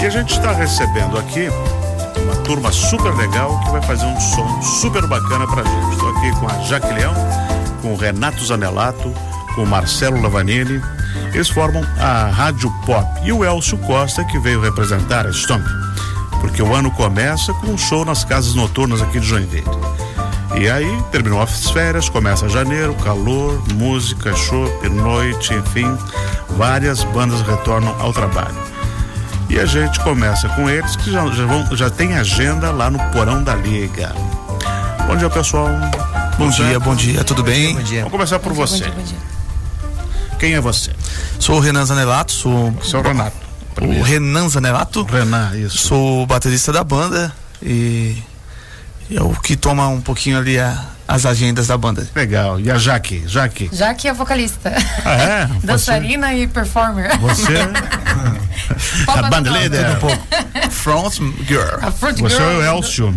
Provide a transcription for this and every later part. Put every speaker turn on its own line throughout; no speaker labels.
E a gente está recebendo aqui uma turma super legal que vai fazer um som super bacana pra gente. Estou aqui com a Jaque Leão, com o Renato Zanelato, com o Marcelo Lavanini. Eles formam a Rádio Pop. E o Elcio Costa, que veio representar a Stomp. Porque o ano começa com um show nas casas noturnas aqui de Joinville. E aí, terminou as férias, começa janeiro, calor, música, chopp, noite, enfim, várias bandas retornam ao trabalho. E a gente começa com eles que já, já, vão, já tem agenda lá no Porão da Liga. Bom dia, pessoal.
Bom dia, bom dia, tudo bem?
Bom dia. Vamos começar por você.
Bom dia, bom dia.
Quem é você?
Sou o Renan Zanelato, sou
Seu Renato.
o Renan Zanelato,
Renan, isso.
sou o baterista da banda e é o que toma um pouquinho ali a- as agendas da banda.
Legal. E a Jaque? Jaque.
Já que é vocalista,
Ah, é? Você-
dançarina e performer.
Você, a banda
atual.
líder.
Front Girl.
A front
Você é
girl.
o Elcio.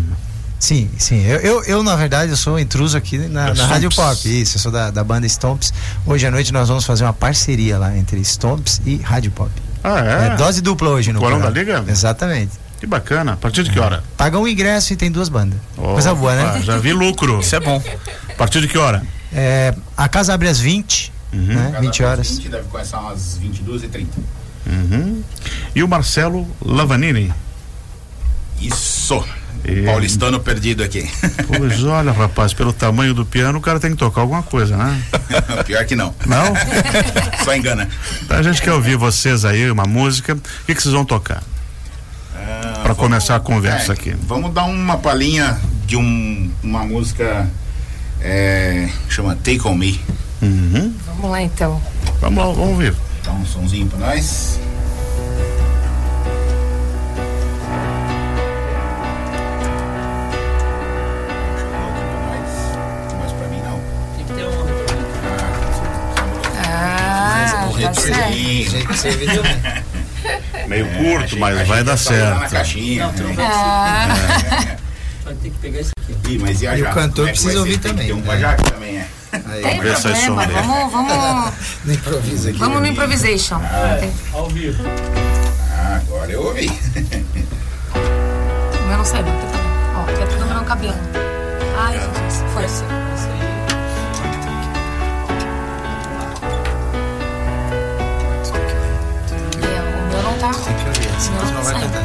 Sim, sim. Eu, eu, eu, na verdade, eu sou intruso aqui na,
Da
na Rádio. Pop. Isso, eu sou da, da banda Stomps. Hoje à noite nós vamos fazer uma parceria lá entre Stomps e Rádio Pop.
Ah,
É,
é?
dose dupla hoje no
Porão da. Liga?
Exatamente.
Que bacana. A partir de que hora?
Paga um ingresso e tem duas bandas. Coisa boa, né?
Já vi lucro.
Isso é bom.
A partir de que hora?
É, a casa abre às 20,
Uhum.
né? 20 horas.
20, deve começar umas 22 e 30.
Uhum. E o Marcelo Lavanini.
Isso.
E-
Paulistano perdido aqui.
Pois olha, rapaz, pelo tamanho do piano, o cara tem que tocar alguma coisa, né?
Pior que não.
Não?
Só engana.
Então a gente quer ouvir vocês aí, uma música. O que, que vocês vão tocar?
Ah,
Pra
vamos-
começar a conversa
é,
aqui.
Vamos dar uma palhinha de um, uma música é, chama Take On Me.
Uhum.
Vamos lá então.
Vamos, lá, vamos ouvir.
Dá um sonzinho pra nós. Mas pra mim não.
Ah, tá certo.
Meio curto, mas vai dar
Lá na
certo.
caixinha. né?
Ah,
Vai ter que pegar esse aqui.
Ih, mas e a
E o cantor
é
precisa ouvir?
Tem
também,
ter um
né?
também, é.
Tem
é som
problema. Vamos, vamos,
No improviso aqui.
vamos no improvisation. Tem-
Ao vivo.
Ah, agora eu ouvi.
O meu não sai, não. Tem problema. Ó, quer tudo no cabelo. Ai, Jesus. Força.
Isso aí.
É, o meu não tá.
Tem que ouvir, senão
Não,
você não vai
sai.
cantar.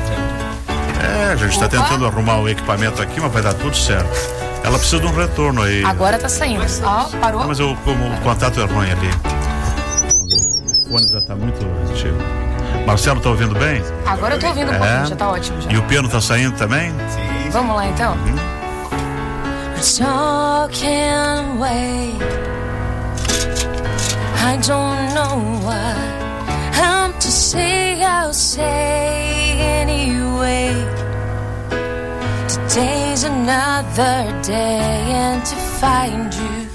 É, a gente tá
Opa.
tentando arrumar o equipamento aqui, mas vai dar tudo certo. Ela precisa de um retorno aí.
Agora tá saindo. Ó, parou.
Ah, mas eu, como o contato é ruim ali. O fone já tá muito antigo. Marcelo, tá ouvindo bem?
Agora eu tô ouvindo um
É.
pouquinho, já tá ótimo já.
E o piano tá saindo também?
Sim.
Vamos lá então.
Can wait. I don't know what I'm to say. I'll say Today's another day, and to find you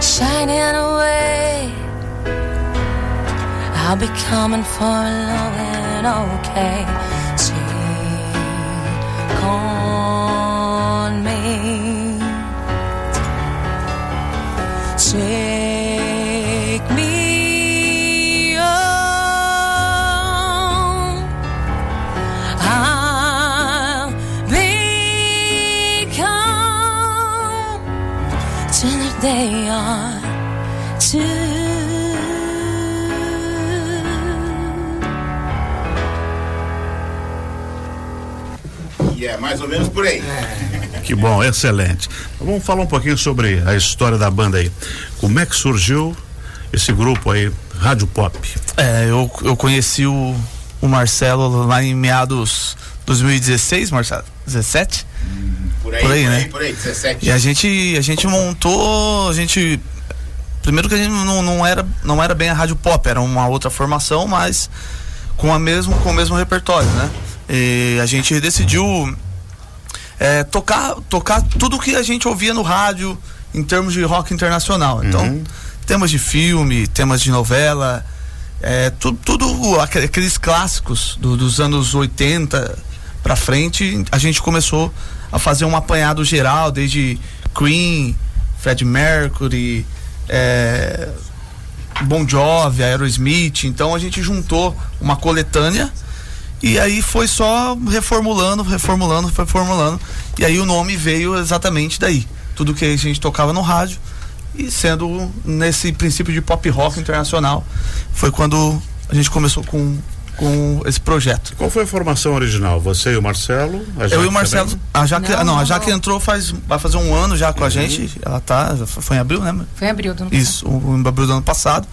shining away, I'll be coming for love and okay. On
mais ou menos por aí.
Que bom, excelente. Vamos falar um pouquinho sobre a história da banda aí. Como é que surgiu esse grupo aí, Rádio Pop?
É, eu, eu conheci o, o Marcelo lá em meados 2016, Marcelo? 17?
Por aí,
Por
por
aí,
aí,
né?
por aí, 17.
E a gente, a gente montou, a gente primeiro que a gente não, não era não era bem a rádio pop, era uma outra formação, mas com a mesmo com o mesmo repertório, né? E a gente decidiu é, tocar tocar tudo que a gente ouvia no rádio em termos de rock internacional. Então, temas de filme, temas de novela, é, tudo, tudo aqu- aqueles clássicos do- dos anos 80 pra frente, a gente começou a fazer um apanhado geral, desde Queen, Fred Mercury, é, Bon Jovi, Aerosmith. Então a gente juntou uma coletânea E aí foi só reformulando, reformulando, reformulando. E aí o nome veio exatamente daí. Tudo que a gente tocava no rádio e sendo nesse princípio de pop rock internacional foi quando a gente começou com com esse projeto.
Qual foi a formação original? Você e o Marcelo? A
Eu e o Marcelo,
também?
a Jaque,
Não,
não,
não,
a Jaque
não.
entrou faz vai fazer um ano já com a gente. Ela tá, foi em abril, né?
Foi em abril do ano
Isso, o, em abril do ano passado.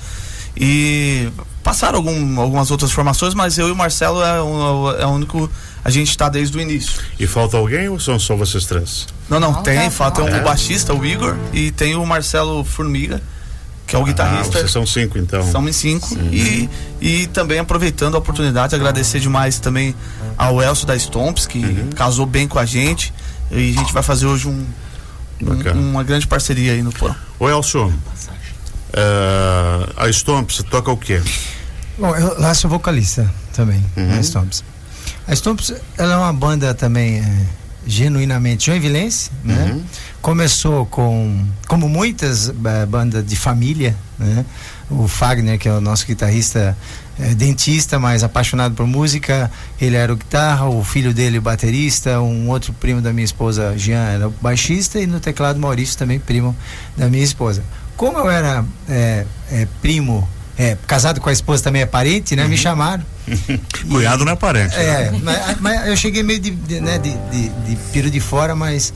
E passaram algum, algumas outras formações, mas eu e o Marcelo é o, é o único. A gente está desde o início.
E falta alguém ou são só vocês três?
Não, não,
Não,
tem,
tá,
falta um
É?
baixista, o Igor, e tem o Marcelo Formiga, que é o
Ah,
guitarrista.
vocês são cinco então.
Somos em cinco. E, e também aproveitando a oportunidade, agradecer demais também ao Elcio da Stomps, que
Uhum.
casou bem com a gente. E a gente vai fazer hoje um, um- uma grande parceria aí no Porão.
Ô Elcio, eh, a Stomps toca o quê?
Bom, eu lá sou vocalista também,
Uhum.
na Stomps. A Stomps, ela é uma banda também é, genuinamente joinvilense, né?
Uhum.
Começou com, como muitas eh, bandas de família, né? O Fagner, que é o nosso guitarrista, é dentista, mas apaixonado por música, ele era o guitarra, o filho dele o baterista, um outro primo da minha esposa, Jean, era o baixista, e no teclado Maurício também primo da minha esposa. Como eu era é, é, primo, é, casado com a esposa também é parente, né? Me chamaram.
Cunhado não é parente. né?
É, mas, mas eu cheguei meio de, de, né, de, de, de piro de fora, mas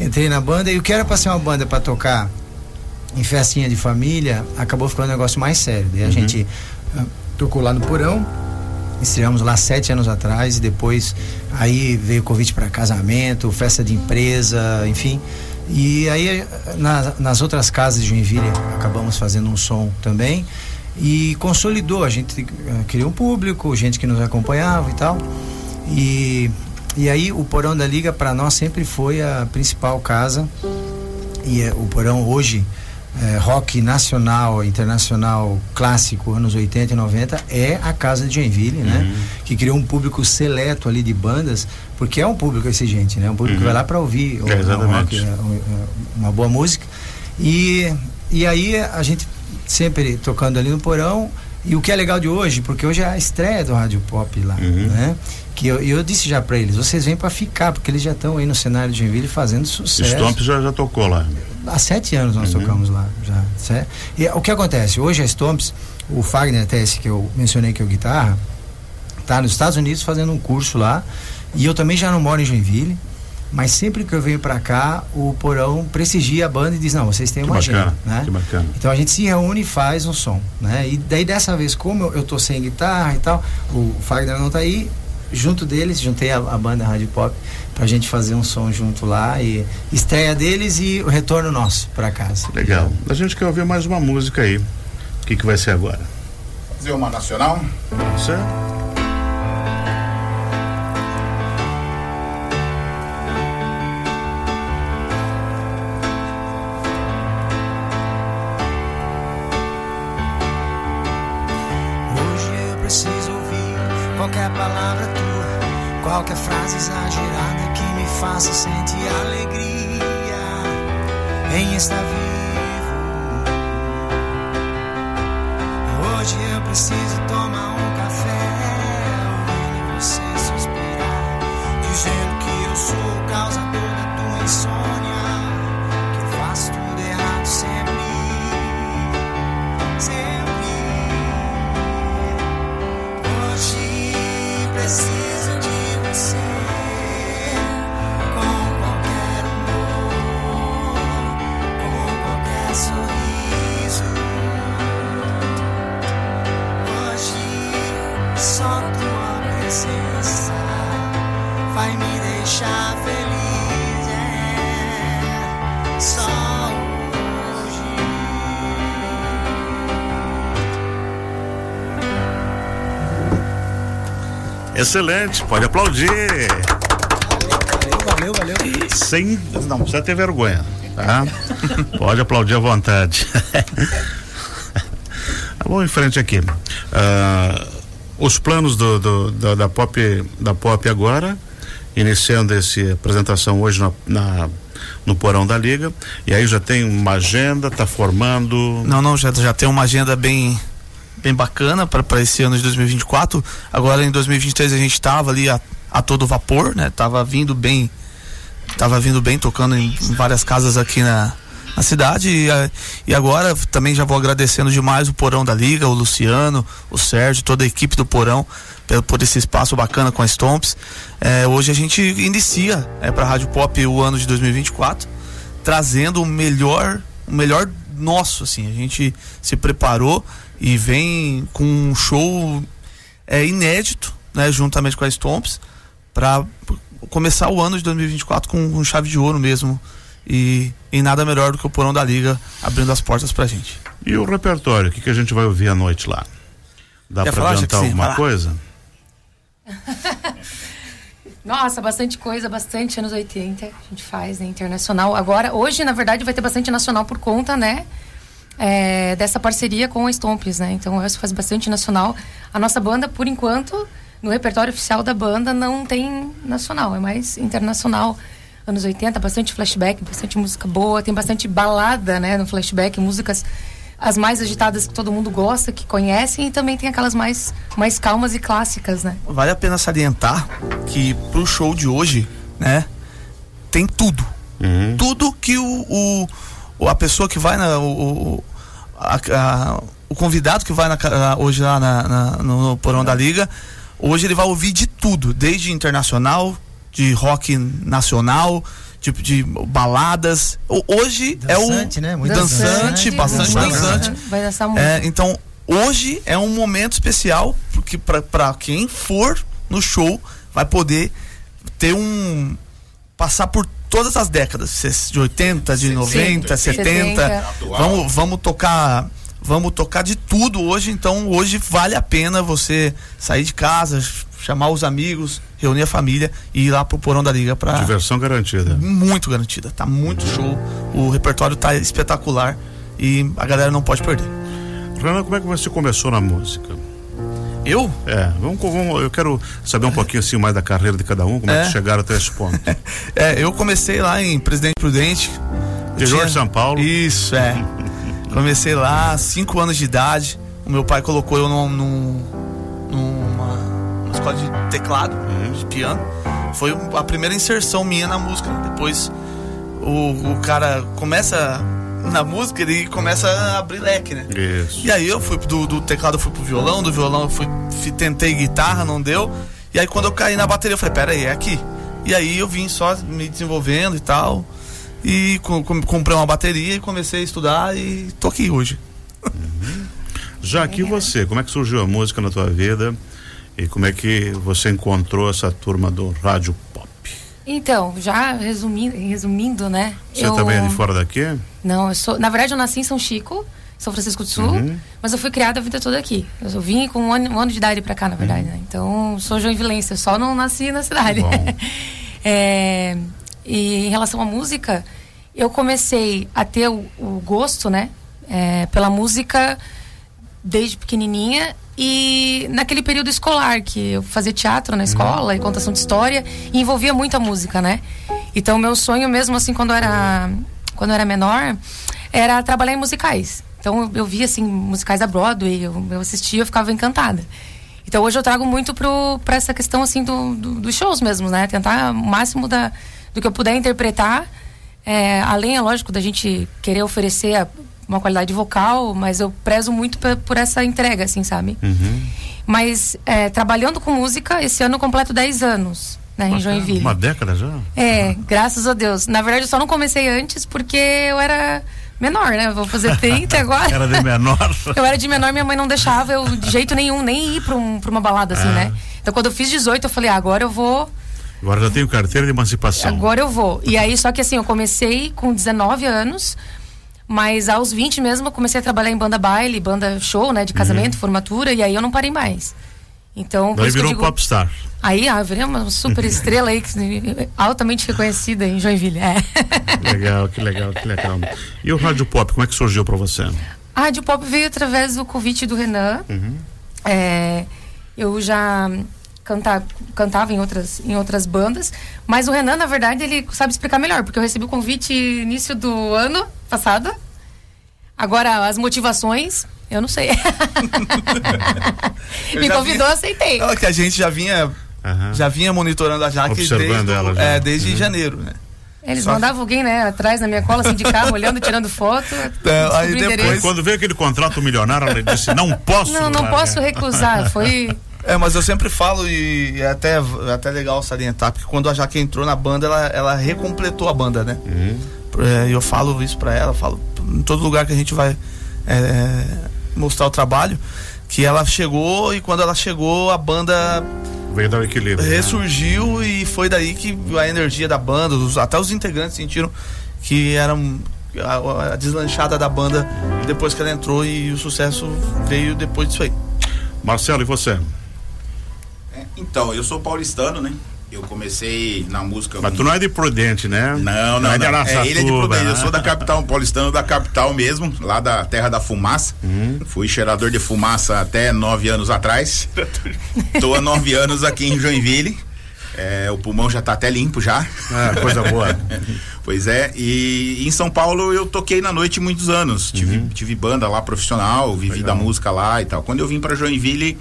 entrei na banda e o que era pra ser uma banda pra tocar em festinha de família, acabou ficando um negócio mais sério. Daí a gente ah, tocou lá no Porão, estreamos lá sete anos atrás e depois aí veio convite para casamento, festa de empresa, enfim. E aí na- nas outras casas de Joinville acabamos fazendo um som também e consolidou, a gente eh, criou um público, gente que nos acompanhava e tal. E, e aí o Porão da Liga para nós sempre foi a principal casa e eh, o Porão hoje eh, rock nacional, internacional, clássico, anos 80 e 90, é a casa de Joinville, né? Que criou um público seleto ali de bandas, porque é um público exigente, né? Um público que vai lá para ouvir
É,
rock, é, é, uma boa música. E, e aí a gente sempre tocando ali no porão. E o que é legal de hoje, porque hoje é a estreia do Rádio Pop lá,
Uhum.
né? Que eu, eu disse já para eles, vocês vêm para ficar, porque eles já estão aí no cenário de Joinville fazendo sucesso.
Stomps já, já tocou lá.
Há sete anos nós
Uhum.
tocamos lá já. certo? E o que acontece? Hoje a Stomps, o Fagner até esse que eu mencionei que é o guitarra, tá nos Estados Unidos fazendo um curso lá. E eu também já não moro em Joinville. Mas sempre que eu venho pra cá, o Porão prestigia a banda e diz: Não, vocês têm
Que
uma
bacana,
agenda. Né?
que bacana.
Então a gente se reúne e faz um som. Né? E daí dessa vez, como eu, eu tô sem guitarra e tal, o Fagner não tá aí. Junto deles, juntei a, a banda Rádio Pop pra gente fazer um som junto lá. E estreia deles e o retorno nosso pra casa.
Legal. A gente quer ouvir mais uma música aí. O que, que vai ser agora?
Fazer uma nacional?
Você? Excelente, pode aplaudir.
Valeu, valeu, valeu.
Sem. Não precisa ter vergonha, tá? Pode aplaudir à vontade. Vamos em frente aqui. Ah, os planos do, do- da, da pop da pop agora, iniciando essa apresentação hoje na, na- no porão da liga. E aí já tem uma agenda, tá formando.
Não, não, já, já tem uma agenda bem bem bacana para esse ano de 2024. Agora em 2023 a gente estava ali a, a todo vapor, né? Tava vindo bem, tava vindo bem tocando em, em várias casas aqui na, na cidade e, a, e agora também já vou agradecendo demais o Porão da Liga, o Luciano, o Sérgio, toda a equipe do Porão por, esse espaço bacana com a Stomps. É, hoje a gente inicia é, para a Rádio Pop o ano de 2024 trazendo o melhor, o melhor nosso, assim. A gente se preparou e vem com um show é, inédito, né, juntamente com a Stomps, para começar o ano de 2024 com, com chave de ouro mesmo. E, e, nada melhor do que o porão da liga abrindo as portas pra gente.
E o repertório, o que, que a gente vai ouvir à noite lá? Dá Quer pra adiantar alguma coisa?
Nossa, bastante coisa, bastante anos 80 a gente faz, né? Internacional. Agora, hoje, na verdade, vai ter bastante nacional por conta, né? É, dessa parceria com a Stomps, né? Então, isso faz bastante nacional. A nossa banda, por enquanto, no repertório oficial da banda, não tem nacional, é mais internacional. Anos 80, bastante flashback, bastante música boa, tem bastante balada, né? No flashback, músicas as mais agitadas que todo mundo gosta, que conhecem, e também tem aquelas mais, mais calmas e clássicas, né?
Vale a pena salientar que pro show de hoje, né, tem tudo. Uhum. Tudo que o, o, a pessoa que vai na. O, a, a, o convidado que vai na, hoje lá na, na, no porão da liga, hoje ele vai ouvir de tudo, desde internacional, de rock nacional, tipo de baladas. Hoje dançante,
é o
né?
Muito
dançante, dançante bastante dançante.
Vai dançar muito.
É, então, hoje é um momento especial porque para quem for no show vai poder ter um passar por todas as décadas, de 80, de 90, 70. 70. Vamos vamos tocar vamos tocar de tudo hoje, então hoje vale a pena você sair de casa, chamar os amigos, reunir a família e ir lá pro porão da liga para
diversão garantida.
Muito garantida, tá muito show. O repertório tá espetacular e a galera não pode perder.
Renan, como é que você começou na música?
Eu?
É, vamos, vamos, eu quero saber um pouquinho assim mais da carreira de cada um, como é, é que chegaram até esse ponto.
é, eu comecei lá em Presidente Prudente.
Interior de São Paulo.
Isso, é. comecei lá, cinco anos de idade. O meu pai colocou eu num, num, escola de teclado, uhum. de piano. Foi a primeira inserção minha na música. Depois o, o cara começa na música, ele começa a abrir leque, né?
Isso.
E aí eu fui do, do teclado eu fui pro violão, do violão eu fui, fui, tentei guitarra, não deu. E aí quando eu caí na bateria eu falei, pera aí, é aqui. E aí eu vim só me desenvolvendo e tal. E com, com, comprei uma bateria e comecei a estudar e tô aqui hoje.
Uhum. Já aqui você, como é que surgiu a música na tua vida? E como é que você encontrou essa turma do rádio pop?
Então, já resumindo, resumindo né?
Você eu... também é de fora daqui?
Não, eu sou. Na verdade, eu nasci em São Chico, São Francisco do Sul, uhum. mas eu fui criada a vida toda aqui. Eu vim com um ano, um ano de idade para cá, na verdade, uhum. né? Então, sou joinvilense, eu só não nasci na cidade. é, e em relação à música, eu comecei a ter o, o gosto, né? É, pela música desde pequenininha e naquele período escolar, que eu fazia teatro na escola e contação de história, e envolvia muito a música, né? Então, meu sonho mesmo, assim, quando eu era, quando eu era menor, era trabalhar em musicais. Então, eu, eu via, assim, musicais da Broadway, eu, eu assistia, eu ficava encantada. Então, hoje eu trago muito para essa questão, assim, do, do, dos shows mesmo, né? Tentar o máximo da, do que eu puder interpretar, é, além, é lógico, da gente querer oferecer a, uma qualidade vocal, mas eu prezo muito por essa entrega, assim, sabe?
Uhum.
Mas é, trabalhando com música, esse ano eu completo 10 anos. Né, em Joinville.
Uma década já?
É, graças a Deus. Na verdade, eu só não comecei antes porque eu era menor, né? Vou fazer 30 agora.
era de menor?
eu era de menor, minha mãe não deixava eu de jeito nenhum nem ir pra, um, uma balada, assim, é. né? Então, quando eu fiz 18, eu falei, ah, agora eu vou.
Agora já tenho carteira de emancipação.
Agora eu vou. E aí, só que assim, eu comecei com 19 anos mas aos 20 mesmo eu comecei a trabalhar em banda baile, banda show, né? De casamento, uhum. formatura, e aí eu não parei mais. Então,
Daí virou digo, popstar.
Aí, ah, virei uma super estrela aí, altamente reconhecida em Joinville. É.
Legal, que legal, que legal. E o Rádio Pop, como é que surgiu para você?
A Rádio Pop veio através do convite do Renan.
Uhum.
É, eu já cantar, cantava em outras, em outras bandas. Mas o Renan, na verdade, ele sabe explicar melhor, porque eu recebi o convite início do ano passado. Agora, as motivações
Eu não sei.
Eu
Me convidou,
vi-
aceitei.
Não, que a gente já vinha,
Aham.
já vinha monitorando a Jaque
Observando
desde,
ela já.
É, desde
Uhum.
janeiro, né?
Eles
Só-
mandavam alguém, né, atrás na minha cola, assim, de carro, olhando, tirando foto.
aí
descobri o
depois-.
Quando veio aquele contrato milionário, ela disse: Não posso.
Não, não
largar."
posso recusar. Foi.
É, mas eu sempre falo e é até, é até legal salientar, porque quando a Jaque entrou na banda, ela, ela recompletou a banda, né?
Uhum.
É, eu falo isso pra ela, falo em todo lugar que a gente vai é, mostrar o trabalho, que ela chegou e quando ela chegou, a banda
Veio dar o equilíbrio. né?
ressurgiu e foi daí que a energia da banda, os- até os integrantes sentiram que era um- a, a deslanchada da banda depois que ela entrou e o sucesso veio depois disso aí.
Marcelo, e você?
É, Então, eu sou paulistano, né? Eu comecei na música.
Mas tu não é de Prudente, né?
Não, não,
é de
não. É
Araçatuba,
ilha de Prudente. Eu
né?
sou da capital, um paulistano da capital mesmo, lá da terra da fumaça.
Uhum.
Fui cheirador de fumaça até nove anos atrás. Tô há nove anos aqui em Joinville. É, o pulmão já tá até limpo já.
Ah, coisa boa.
Pois é, e em São Paulo eu toquei na noite muitos anos. Tive, tive banda lá profissional, vivi
Uhum. Legal.
da música lá e tal. Quando eu vim para Joinville,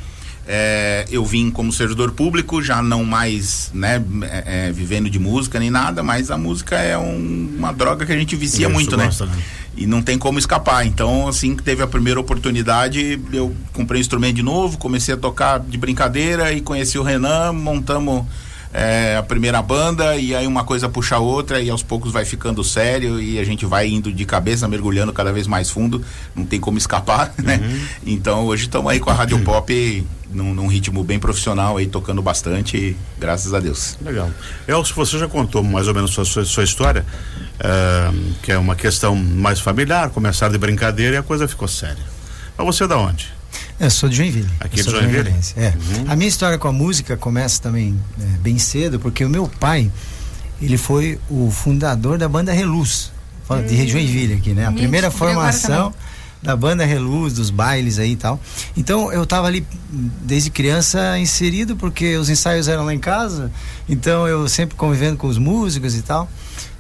é, eu vim como servidor público, já não mais né, é, é, vivendo de música nem nada, mas a música é um- uma droga que a gente vicia muito,
gosta,
né?
né?
E não tem como escapar. Então, assim que teve a primeira oportunidade, eu comprei um instrumento de novo, comecei a tocar de brincadeira e conheci o Renan, montamos é, a primeira banda e aí uma coisa puxa a outra e aos poucos vai ficando sério e a gente vai indo de cabeça, mergulhando cada vez mais fundo, não tem como escapar, né? Então hoje estamos aí com a Rádio Pop num, num ritmo bem profissional aí, tocando bastante, graças a Deus.
Legal. Elcio, você já contou mais ou menos sua, sua, sua história, ah, que é uma questão mais familiar, começar de brincadeira e a coisa ficou séria. Mas você é da onde?
Eu sou de Joinville.
Aqui
Eu
de Joinville?
É.
Uhum.
A minha história com a música começa também é, bem cedo, porque o meu pai, ele foi o fundador da banda Reluz, de Joinville aqui, né? A
Hum,
primeira formação da banda Reluz, dos bailes aí e tal. Então eu tava ali hum, desde criança inserido, porque os ensaios eram lá em casa, então eu sempre convivendo com os músicos e tal.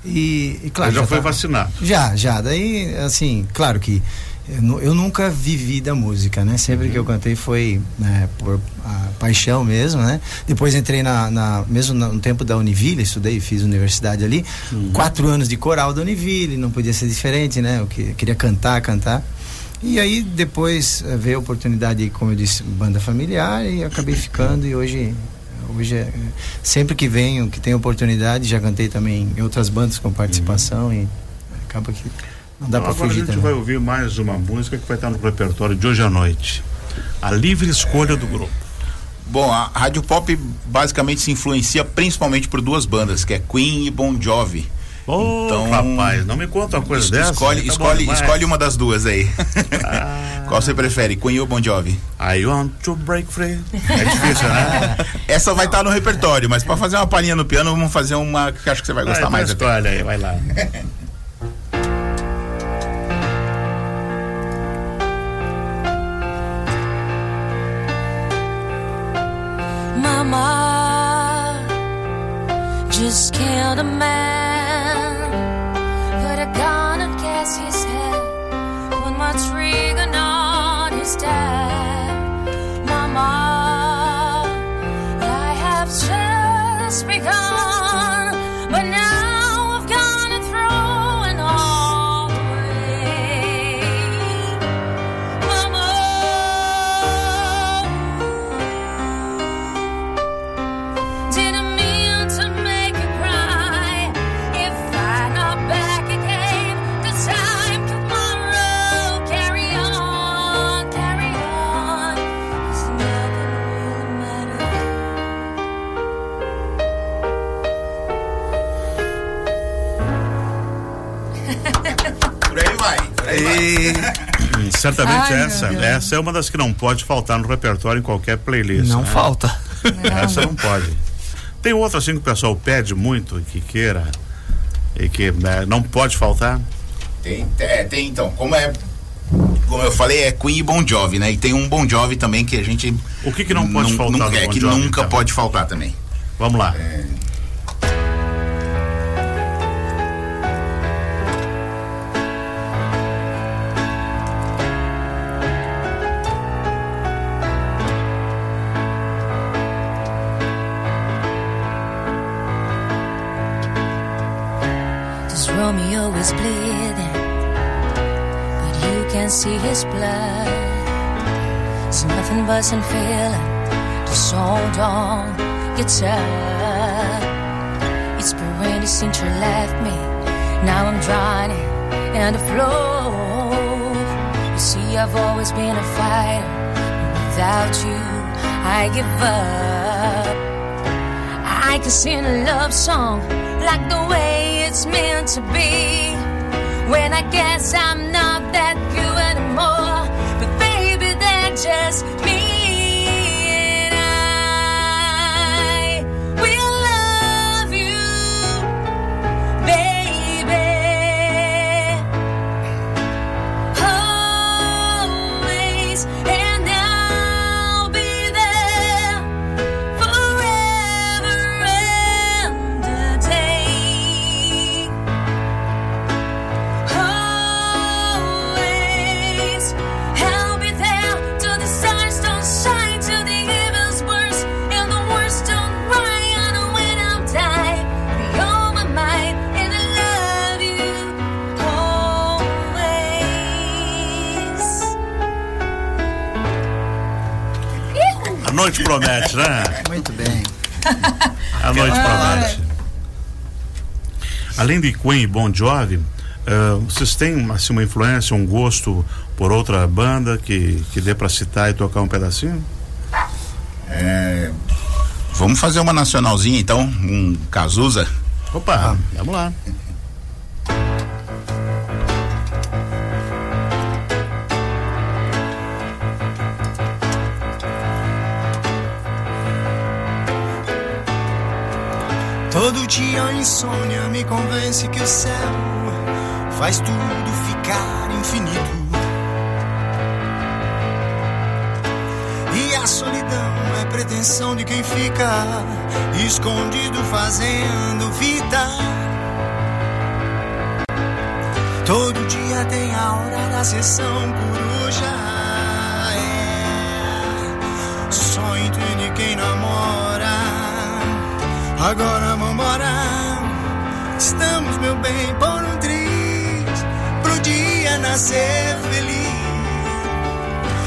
E, e claro.
Você já foi
tava-
vacinado.
já, já. Daí, assim, claro que eu, eu nunca vivi da música, né? Sempre que eu cantei foi né, por paixão mesmo, né? Depois entrei na, na- mesmo no tempo da Univille, estudei, fiz universidade ali, quatro anos de coral da Univille, não podia ser diferente, né? Eu que- queria cantar, cantar. E aí depois eh, veio a oportunidade, como eu disse, banda familiar e acabei ficando e hoje hoje é, sempre que venho, que tenho oportunidade, já cantei também em outras bandas com participação e acaba que não dá pra
Agora a
fugir
gente
também.
vai ouvir mais uma música que vai estar no repertório de hoje à noite. A livre escolha do grupo.
Bom, a Rádio Pop basicamente se influencia principalmente por duas bandas, que é Queen e Bon Jovi.
Ô,
Então,
rapaz, não me conta uma coisa
Es-
dessa.
escolhe,
Tá bom
escolhe, escolhe uma das duas aí.
Ah.
Qual você prefere, Queen ou Bon Jovi?
I want to break free. É difícil, né?
Essa vai estar no repertório, mas para fazer uma palhinha no piano, vamos fazer uma que acho que você vai
Ah,
gostar
então
mais. até.
escolhe aí, vai lá.
Mama just killed a man. Put a gun head. Put my trigger on his dad. Mama, I have just
Certamente
Ai,
essa, essa é uma das que não pode faltar no repertório em qualquer playlist.
não
né?
falta.
Essa não pode. Tem outra assim que o pessoal pede muito, que queira e que né, não pode faltar.
Tem, é, tem então. Como é. Como eu falei, é Queen e Bon Jovi, né? E tem um Bon Jovi também que a gente.
O que que não pode faltar
nunca- É
Bon
que nunca
então?
pode faltar também.
Vamos lá.
Romeo Some feeling, just hold on, guitar. It's been rainy since you left me. Now I'm drowning in the flow. You see, I've always been a fighter. Without you, I give up. I can sing a love song like the way it's meant to be. When I guess I'm not that you anymore.
Noite promete, né?
Muito bem.
A noite promete. Além de Queen e Bon Jovi, eh, vocês têm assim, uma influência, um gosto por outra banda que, que dê pra citar e tocar um pedacinho?
É, vamos fazer uma nacionalzinha então, um Cazuza.
Opa, vamos lá.
Todo dia a insônia me convence que o céu faz tudo ficar infinito. E a solidão é pretensão de quem fica escondido fazendo vida. Todo dia tem a hora da sessão coruja. É. Só entende quem namora. Agora vambora. Estamos, meu bem, por um triz. Pro dia nascer feliz.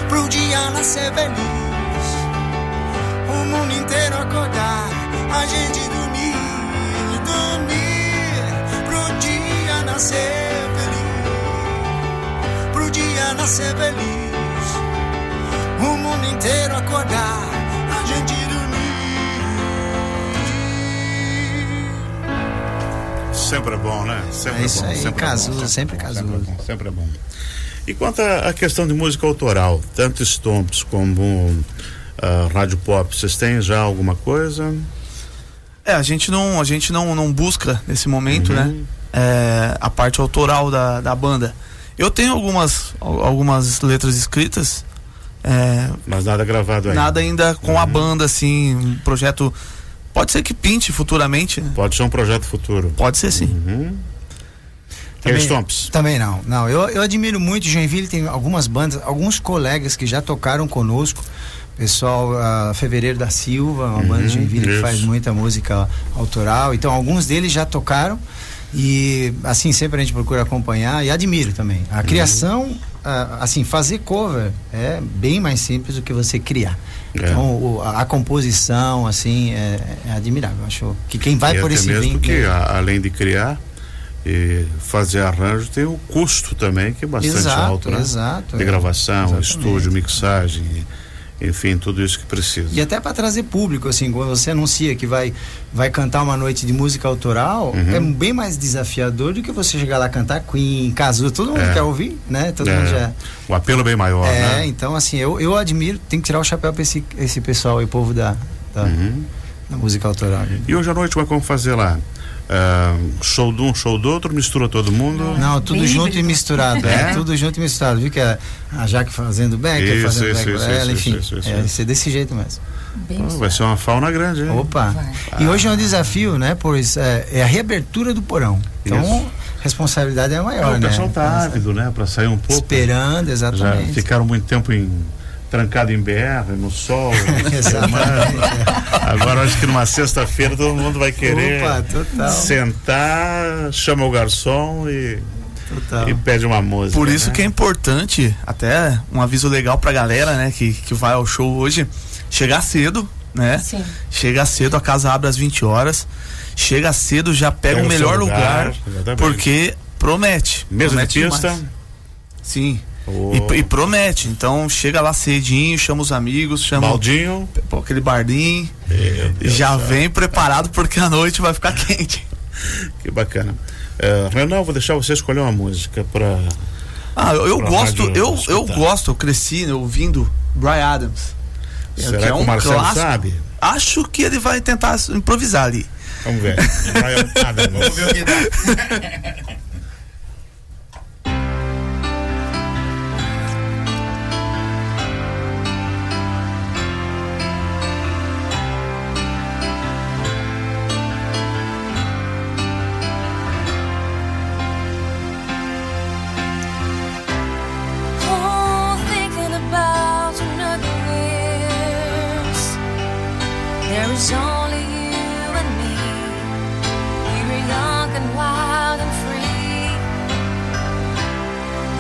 Pro dia nascer feliz. O mundo inteiro acordar. A gente dormir, dormir. Pro dia nascer feliz. Pro dia nascer feliz. O mundo inteiro acordar. A gente dormir.
Sempre é bom, né? Sempre
É isso
bom,
aí,
sempre
Cazuza,
é bom,
sempre
é bom,
Cazuza.
Sempre é bom, sempre é bom. E quanto à questão de música autoral, tanto Stomps como ah, Rádio Pop, vocês têm já alguma coisa?
É, a gente não, a gente não, não busca nesse momento, né? É, a parte autoral da, da banda. Eu tenho algumas, al- algumas letras escritas, é,
Mas nada gravado ainda.
nada ainda com a banda, assim, um projeto. Pode ser que pinte futuramente, né?
Pode ser um projeto futuro.
Pode ser sim.
Uhum.
Também-
Stomps?
Também não. Não, eu, eu admiro muito. Joinville tem algumas bandas, alguns colegas que já tocaram conosco. Pessoal, a Fevereiro da Silva, uma banda de Joinville que
isso.
faz muita música autoral. Então, alguns deles já tocaram. E, assim, sempre a gente procura acompanhar e admiro também. A criação, ah, assim, fazer cover é bem mais simples do que você criar.
É.
Então, o- a, a composição, assim, é, é admirável. Acho que quem vai
e
por esse
mesmo
vínculo-
que a- além de criar e fazer arranjo, tem o custo também, que é bastante
Exato,
alto, né?
exato,
De
é.
gravação,
Exatamente.
estúdio, mixagem, enfim, tudo isso que precisa.
E até para trazer público, assim, quando você anuncia que vai, vai cantar uma noite de música autoral,
Uhum.
é bem mais desafiador do que você chegar lá cantar Queen, Cazuza, todo mundo
É.
quer ouvir, né? Todo
É,
mundo já.
O apelo é bem maior,
É,
né?
então assim, eu, eu admiro, tem que tirar o chapéu para esse, esse pessoal aí, povo da, da,
Uhum.
da música autoral.
E hoje à noite, como fazer lá? Ah, show de um, show do outro, mistura todo mundo?
Não, tudo
Bem
junto
híbrido.
e misturado.
É?
É? Tudo junto e misturado. Viu que a, a Jaque fazendo back,
Isso,
fazendo
isso,
back
isso,
ela,
isso,
enfim.
isso, isso,
é,
isso.
vai ser desse jeito mesmo.
Bem
Ah, vai ser uma fauna grande, hein?
Opa!
Vai.
E hoje é um desafio, né? Pois é, é a reabertura do porão. Então,
Isso.
a responsabilidade é maior,
o
né?
pessoal tá ávido, né? Pra sair um pouco.
Esperando,
Já
exatamente.
ficaram muito tempo em, trancado em BR, no sol.
Exatamente.
Agora acho que numa sexta-feira todo mundo vai querer
Opa, total.
sentar, chama o garçom e,
Total.
e pede uma música.
Por isso
né?
que é importante, até um aviso legal pra galera, né, que, que vai ao show hoje, chegar cedo, né?
Sim.
Chega cedo, a casa abre às 20 horas. Chega cedo, já pega
Pega
o melhor
lugar,
lugar, porque promete.
Mesa
promete
de pista.
demais. Sim.
O
E, e promete. Então chega lá cedinho, chama os amigos, chama
baldinho.
pô, aquele bardinho. Já vem preparado porque a noite vai ficar quente.
Que bacana. Uh, Renan, vou deixar você escolher uma música para
Ah, eu, eu
Pra
gosto, eu, eu gosto, eu cresci né, ouvindo Brian Adams. É,
Será
que é
que o
um
Marcelo
clássico.
sabe?
Acho que ele vai tentar improvisar ali.
Vamos ver. Brian Adams.
Vamos ver o que dá.
wild and free.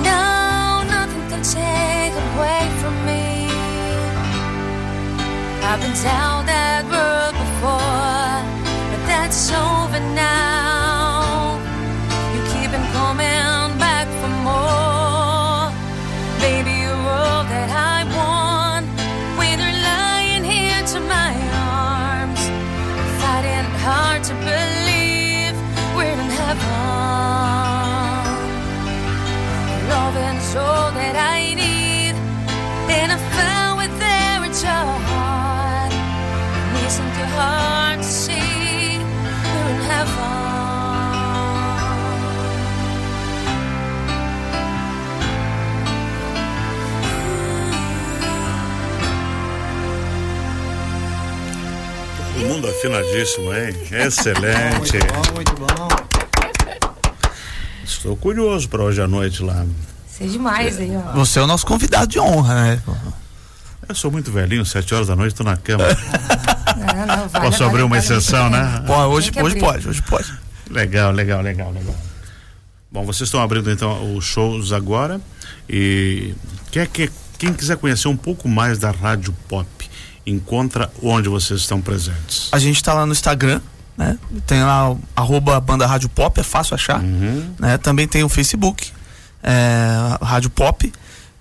Now nothing can take away from me. I've been down that road before, but that's over now. All that I need, and I found it there at your heart. It isn't too hard to see we're in heaven.
Todo mundo afinadíssimo, hein? Excelente.
Muito bom, muito bom.
Estou curioso para hoje à noite lá.
Sei demais aí, ó.
Você é o nosso convidado de honra, né?
Eu sou muito velhinho, sete horas da noite, estou na cama.
Não, não, vale,
Posso
vale,
abrir uma
vale muito
exceção,
pena.
né?
Pô, hoje, hoje pode, hoje pode.
Legal, legal, legal, legal. Bom, vocês estão abrindo então os shows agora e quer que quem quiser conhecer um pouco mais da Rádio Pop, encontra onde vocês estão presentes.
A gente tá lá no Instagram, né? Tem lá arroba banda Rádio Pop, é fácil achar.
Uhum.
Né? Também tem o Facebook, é, Rádio Pop.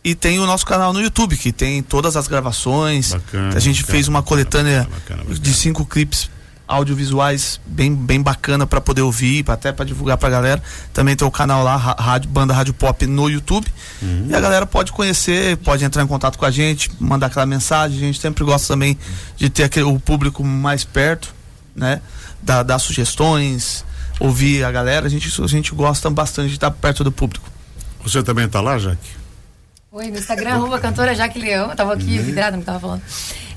E tem o nosso canal no YouTube, que tem todas as gravações.
Bacana,
a gente
bacana,
fez uma coletânea
bacana,
de cinco clipes audiovisuais bem, bem bacana para poder ouvir, até para divulgar pra galera. Também tem o canal lá, Rádio, Banda Rádio Pop no YouTube.
Uhum.
E a galera pode conhecer, pode entrar em contato com a gente, mandar aquela mensagem. A gente sempre gosta também de ter aquele, o público mais perto, né? Dar, dar sugestões, ouvir a galera. A gente, a gente gosta bastante de estar perto do público.
Você também está lá, Jaque?
Oi, no Instagram, arroba cantora Jaque Leão. Eu tava aqui
Uhum.
vidrada que tava falando.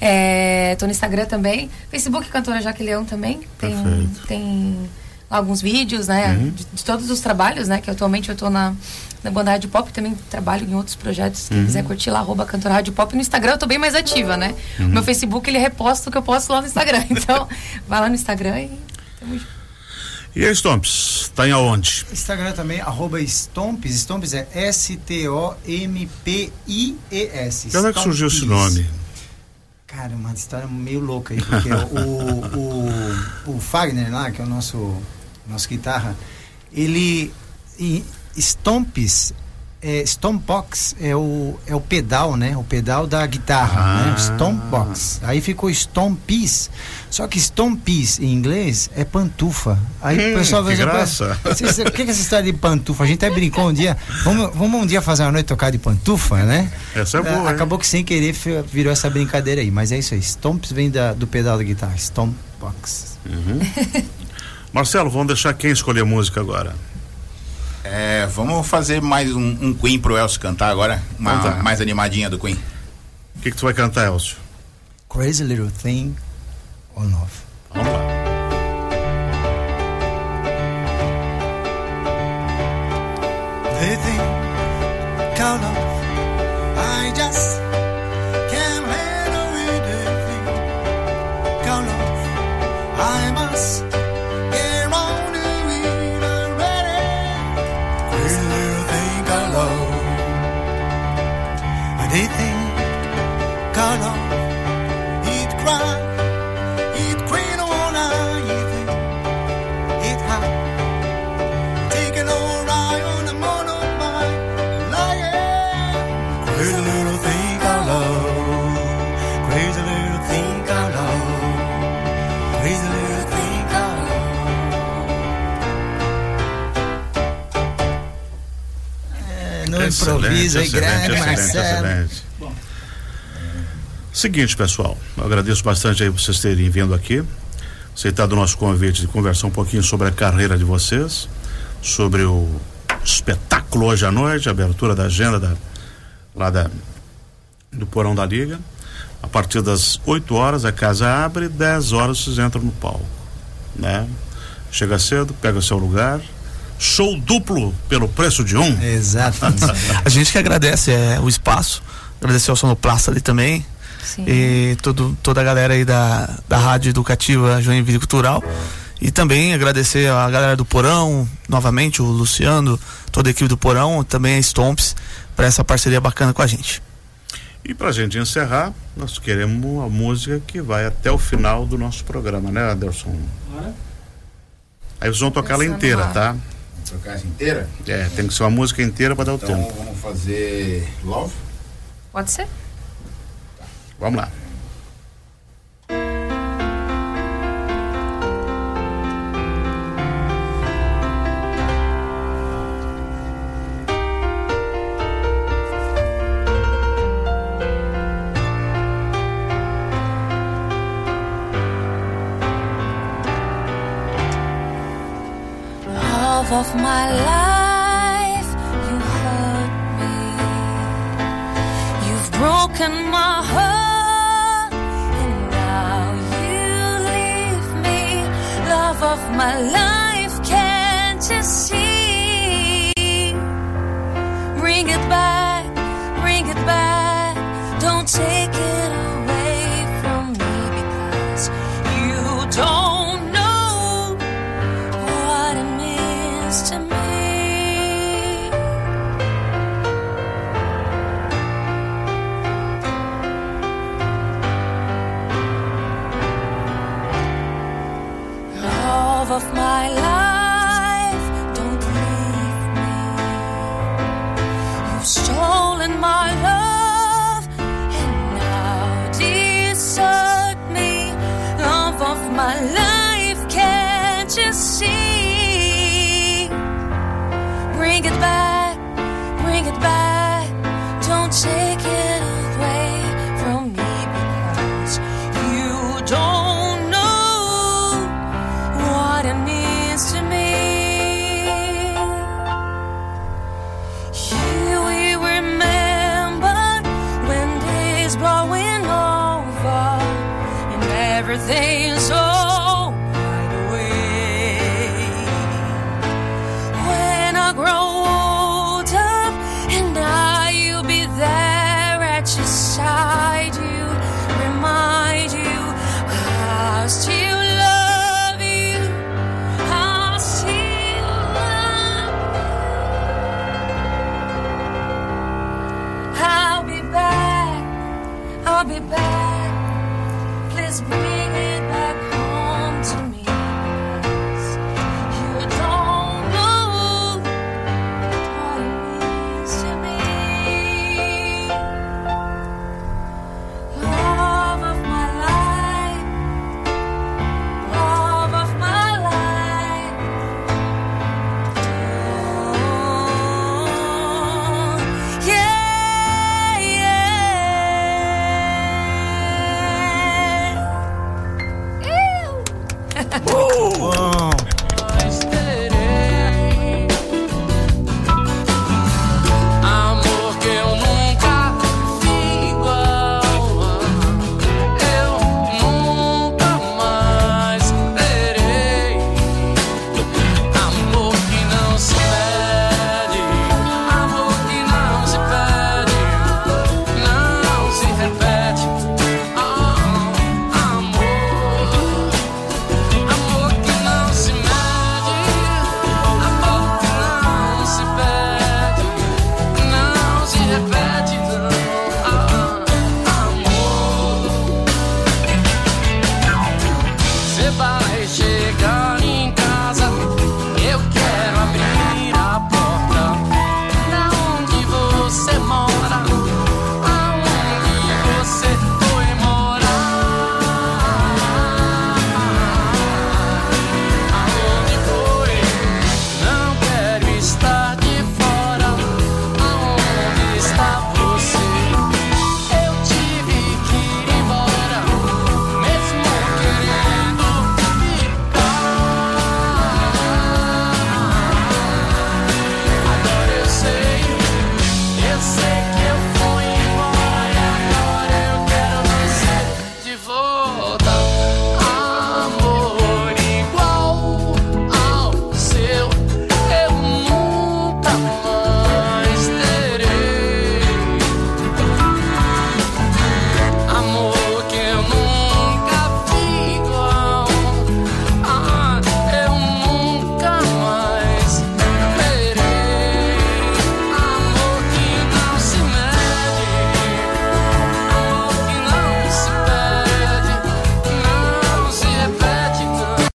É, tô no Instagram também. Facebook, cantora Jaque Leão também. Tem,
Perfeito.
tem alguns vídeos, né?
Uhum.
De, de todos os trabalhos, né? Que atualmente eu tô na, na banda Rádio Pop. Também trabalho em outros projetos.
Uhum.
Quem quiser curtir lá, arroba cantora Rádio Pop. No Instagram eu tô bem mais ativa, né?
Uhum.
Meu Facebook, ele reposta o que eu posto lá no Instagram. Então, vai lá no Instagram e... tamo junto.
E a Stomps, está em aonde?
Instagram também, arroba Stomps. Stomps é S-T-O-M-P-I-E-S.
De onde é que surgiu esse nome?
Cara, uma história meio louca aí, porque o, o, o Fagner lá, que é o nosso, nosso guitarra, ele. E Stomps, é, Stompbox é o, é o pedal, né? O pedal da guitarra,
Ah.
né? Stompbox. Aí ficou Stompies. Só que Stompies em inglês é pantufa. Aí
Hum,
o pessoal vai
graça.
O que que é essa história de pantufa? A gente até brincou um dia. Vamos, vamos um dia fazer uma noite tocar de pantufa, né?
Essa é boa, hein?
Acabou que sem querer virou essa brincadeira aí. Mas é isso aí. Stomps vem da- do pedal da guitarra. Stompbox.
Marcelo, vamos deixar quem escolher a música agora?
É, vamos fazer mais um, um Queen pro Elcio cantar agora. Uma
Então tá.
mais animadinha do Queen.
O que, que tu vai cantar, Elcio?
Crazy Little Thing on Love.
Vamos lá.
They think count of
Improviso aí, grande Marcelo.
excelente. Seguinte, pessoal, eu agradeço bastante aí vocês terem vindo aqui, aceitado o nosso convite de conversar um pouquinho sobre a carreira de vocês, sobre o espetáculo hoje à noite, a abertura da agenda da, lá da, do Porão da Liga. A partir das 8 horas a casa abre, 10 horas vocês entram no palco, né? Chega cedo, pega o seu lugar. Show duplo pelo preço de um.
Exatamente.
A gente que agradece é, o espaço, agradecer ao Sonoplasta ali também.
Sim.
E todo, toda a galera aí da, da Rádio Educativa Joinville Cultural. E também agradecer a galera do Porão, novamente, o Luciano, toda a equipe do Porão, também a Stomps, para essa parceria bacana com a gente.
E pra gente encerrar, nós queremos a música que vai até o final do nosso programa, né, Anderson? Aí vocês vão tocar ela inteira, tá?
Trocar essa inteira?
É, tem que ser uma música inteira pra dar o
Então
tempo.
vamos fazer Love?
Pode ser?
Vamos lá.
Of my life, you hurt me. You've broken my heart, and now you leave me. Love of my life, can't you see? Bring it back, it back.